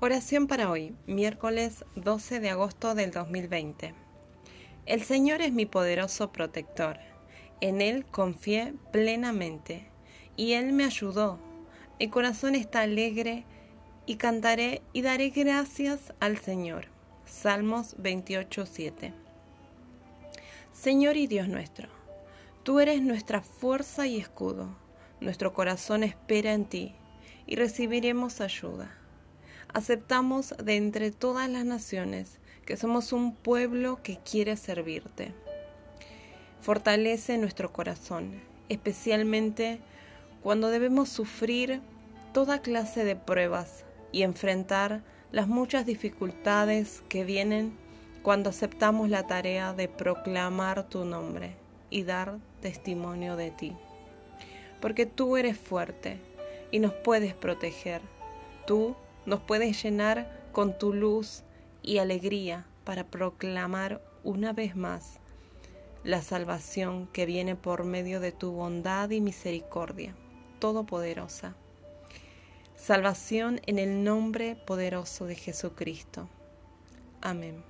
Oración para hoy, miércoles 12 de agosto del 2020. El Señor es mi poderoso protector. En Él confié plenamente y Él me ayudó. Mi corazón está alegre y cantaré y daré gracias al Señor. Salmos 28:7. Señor y Dios nuestro, tú eres nuestra fuerza y escudo. Nuestro corazón espera en ti y recibiremos ayuda aceptamos de entre todas las naciones que somos un pueblo que quiere servirte. Fortalece nuestro corazón, especialmente cuando debemos sufrir toda clase de pruebas y enfrentar las muchas dificultades que vienen cuando aceptamos la tarea de proclamar tu nombre y dar testimonio de ti. Porque tú eres fuerte y nos puedes proteger. Tú nos puedes llenar con tu luz y alegría para proclamar una vez más la salvación que viene por medio de tu bondad y misericordia todopoderosa. Salvación en el nombre poderoso de Jesucristo. Amén.